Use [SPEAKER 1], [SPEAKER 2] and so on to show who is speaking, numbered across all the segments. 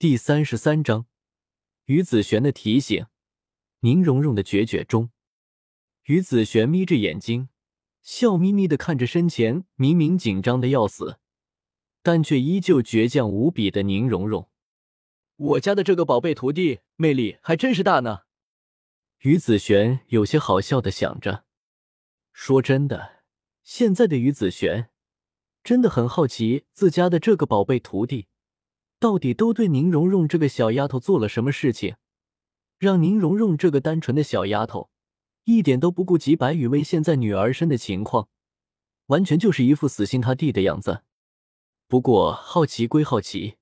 [SPEAKER 1] 第三十三章，于子璇的提醒，宁荣荣的决绝中，于子璇眯着眼睛，笑眯眯的看着身前明明紧张的要死，但却依旧倔强无比的宁荣荣。
[SPEAKER 2] 我家的这个宝贝徒弟魅力还真是大呢。
[SPEAKER 1] 于子璇有些好笑的想着。说真的，现在的于子璇真的很好奇自家的这个宝贝徒弟。到底都对宁荣荣这个小丫头做了什么事情，让宁荣荣这个单纯的小丫头一点都不顾及白雨薇现在女儿身的情况，完全就是一副死心塌地的样子。不过好奇归好奇，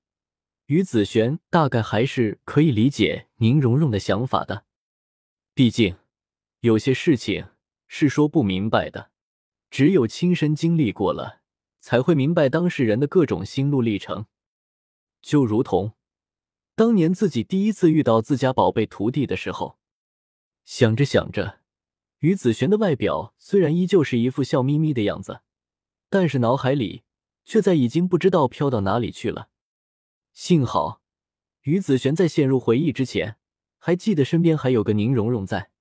[SPEAKER 1] 于子璇大概还是可以理解宁荣荣的想法的。毕竟有些事情是说不明白的，只有亲身经历过了，才会明白当事人的各种心路历程。就如同当年自己第一次遇到自家宝贝徒弟的时候，想着想着，于子璇的外表虽然依旧是一副笑眯眯的样子，但是脑海里却在已经不知道飘到哪里去了。幸好于子璇在陷入回忆之前，还记得身边还有个宁荣荣在，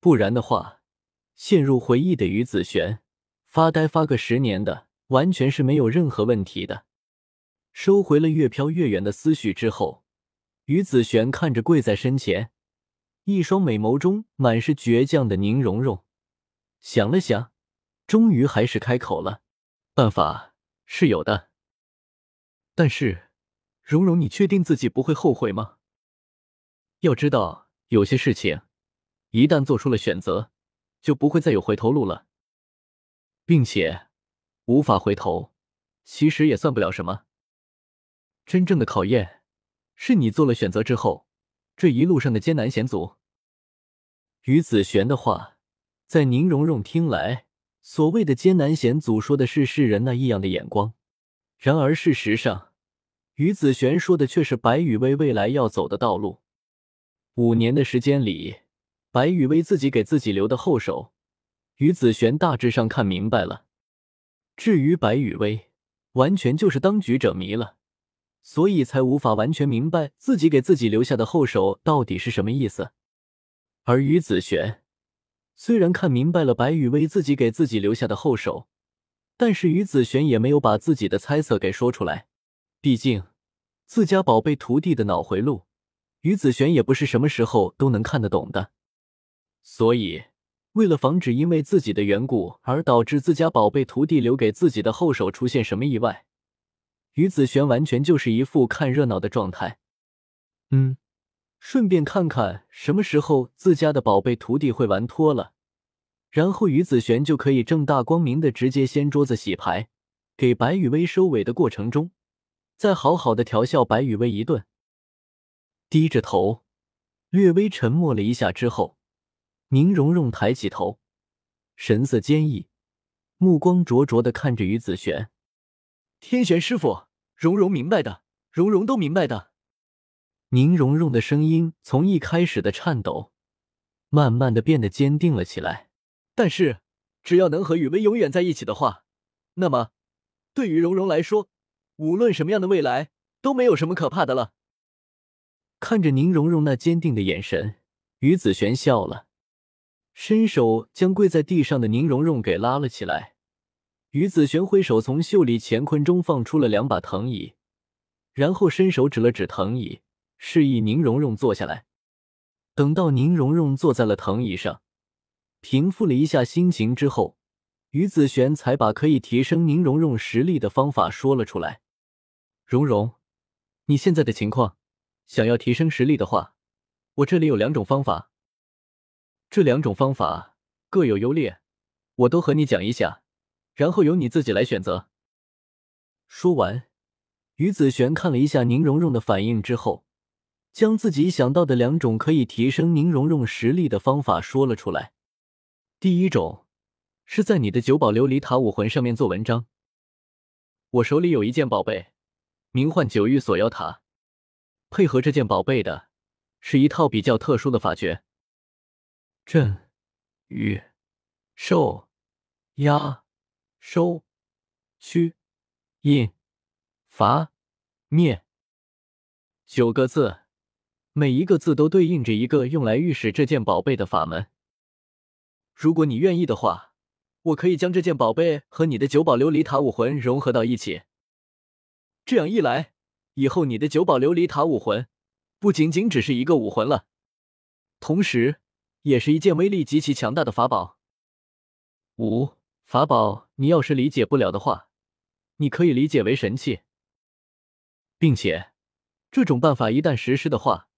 [SPEAKER 1] 不然的话，陷入回忆的于子璇发呆发个十年的，完全是没有任何问题的。收回了越飘越远的思绪之后，于子璇看着跪在身前、一双美眸中满是倔强的宁荣荣，想了想，终于还是开口了：“办法是有的，但是，荣荣，你确定自己不会后悔吗？要知道，有些事情一旦做出了选择，就不会再有回头路了，并且无法回头，其实也算不了什么。”真正的考验，是你做了选择之后，这一路上的艰难险阻。于子璇的话，在宁荣荣听来，所谓的艰难险阻，说的是世人那异样的眼光。然而事实上，于子璇说的却是白雨薇未来要走的道路。五年的时间里，白雨薇自己给自己留的后手，于子璇大致上看明白了。至于白雨薇，完全就是当局者迷了。所以才无法完全明白自己给自己留下的后手到底是什么意思，而于子璇虽然看明白了白羽薇自己给自己留下的后手，但是于子璇也没有把自己的猜测给说出来。毕竟自家宝贝徒弟的脑回路，于子璇也不是什么时候都能看得懂的。所以，为了防止因为自己的缘故而导致自家宝贝徒弟留给自己的后手出现什么意外。于子璇完全就是一副看热闹的状态，嗯，顺便看看什么时候自家的宝贝徒弟会玩脱了，然后于子璇就可以正大光明的直接掀桌子洗牌，给白雨薇收尾的过程中，再好好的调笑白雨薇一顿。低着头，略微沉默了一下之后，宁荣荣抬起头，神色坚毅，目光灼灼的看着于子璇，
[SPEAKER 2] 天玄师傅。蓉蓉明白的，蓉蓉都明白的。
[SPEAKER 1] 宁荣荣的声音从一开始的颤抖，慢慢的变得坚定了起来。
[SPEAKER 2] 但是，只要能和雨薇永远在一起的话，那么，对于蓉蓉来说，无论什么样的未来都没有什么可怕的了。
[SPEAKER 1] 看着宁荣荣那坚定的眼神，于子璇笑了，伸手将跪在地上的宁荣荣给拉了起来。于子璇挥手从袖里乾坤中放出了两把藤椅，然后伸手指了指藤椅，示意宁荣荣坐下来。等到宁荣荣坐在了藤椅上，平复了一下心情之后，于子璇才把可以提升宁荣荣实力的方法说了出来。荣荣，你现在的情况，想要提升实力的话，我这里有两种方法。这两种方法各有优劣，我都和你讲一下。然后由你自己来选择。说完，于子璇看了一下宁荣荣的反应之后，将自己想到的两种可以提升宁荣荣实力的方法说了出来。第一种是在你的九宝琉璃塔武魂上面做文章。我手里有一件宝贝，名唤九域锁妖塔，配合这件宝贝的是一套比较特殊的法诀：震、雨、兽、压。收、驱、印、伐、灭九个字，每一个字都对应着一个用来御使这件宝贝的法门。
[SPEAKER 2] 如果你愿意的话，我可以将这件宝贝和你的九宝琉璃塔武魂融合到一起。这样一来，以后你的九宝琉璃塔武魂不仅仅只是一个武魂了，同时也是一件威力极其强大的法宝。
[SPEAKER 1] 五法宝，你要是理解不了的话，你可以理解为神器，
[SPEAKER 2] 并且这种办法一旦实施的话，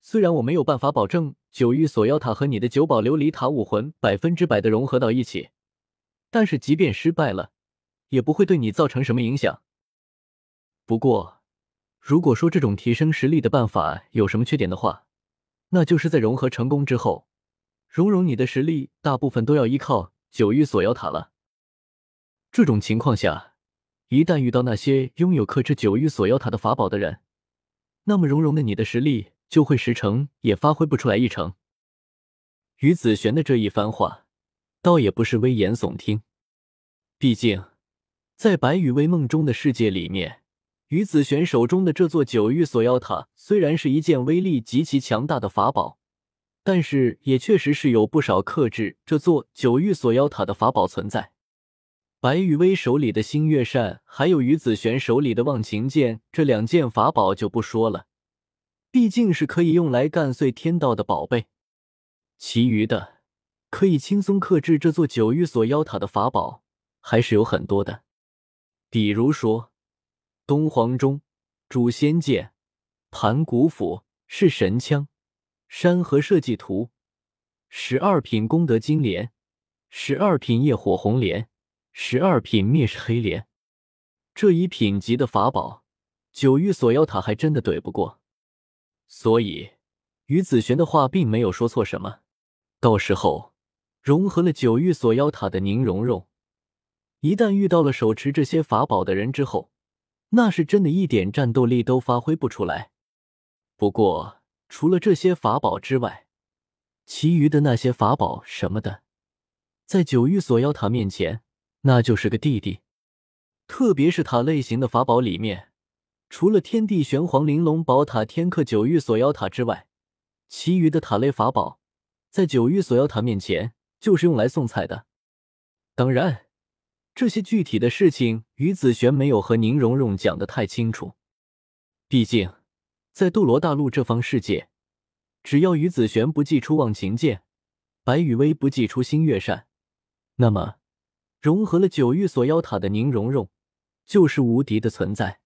[SPEAKER 2] 虽然我没有办法保证九域锁妖塔和你的九宝琉璃塔武魂百分之百的融合到一起，但是即便失败了，也不会对你造成什么影响。不过，如果说这种提升实力的办法有什么缺点的话，那就是在融合成功之后，蓉蓉你的实力大部分都要依靠九域锁妖塔了。这种情况下，一旦遇到那些拥有克制九域锁妖塔的法宝的人，那么蓉蓉的你的实力就会十成也发挥不出来一成。于子璇的这一番话，倒也不是危言耸听，毕竟在白羽薇梦中的世界里面。于子璇手中的这座九域锁妖塔虽然是一件威力极其强大的法宝，但是也确实是有不少克制这座九域锁妖塔的法宝存在。白羽薇手里的星月扇，还有于子璇手里的忘情剑，这两件法宝就不说了，毕竟是可以用来干碎天道的宝贝。其余的可以轻松克制这座九域锁妖塔的法宝还是有很多的，比如说。东皇钟、诛仙剑、盘古斧、是神枪、山河设计图、十二品功德金莲、十二品业火红莲、十二品灭世黑莲，这一品级的法宝，九域锁妖塔还真的怼不过。所以，于子璇的话并没有说错什么。到时候，融合了九域锁妖塔的宁荣荣，一旦遇到了手持这些法宝的人之后，那是真的一点战斗力都发挥不出来。不过，除了这些法宝之外，其余的那些法宝什么的，在九域锁妖塔面前，那就是个弟弟。特别是塔类型的法宝里面，除了天地玄黄玲珑宝塔、天克九域锁妖塔之外，其余的塔类法宝，在九域锁妖塔面前就是用来送菜的。当然。这些具体的事情，于子璇没有和宁荣荣讲的太清楚。毕竟，在斗罗大陆这方世界，只要于子璇不祭出忘情剑，白羽薇不祭出星月扇，那么融合了九域锁妖塔的宁荣荣就是无敌的存在。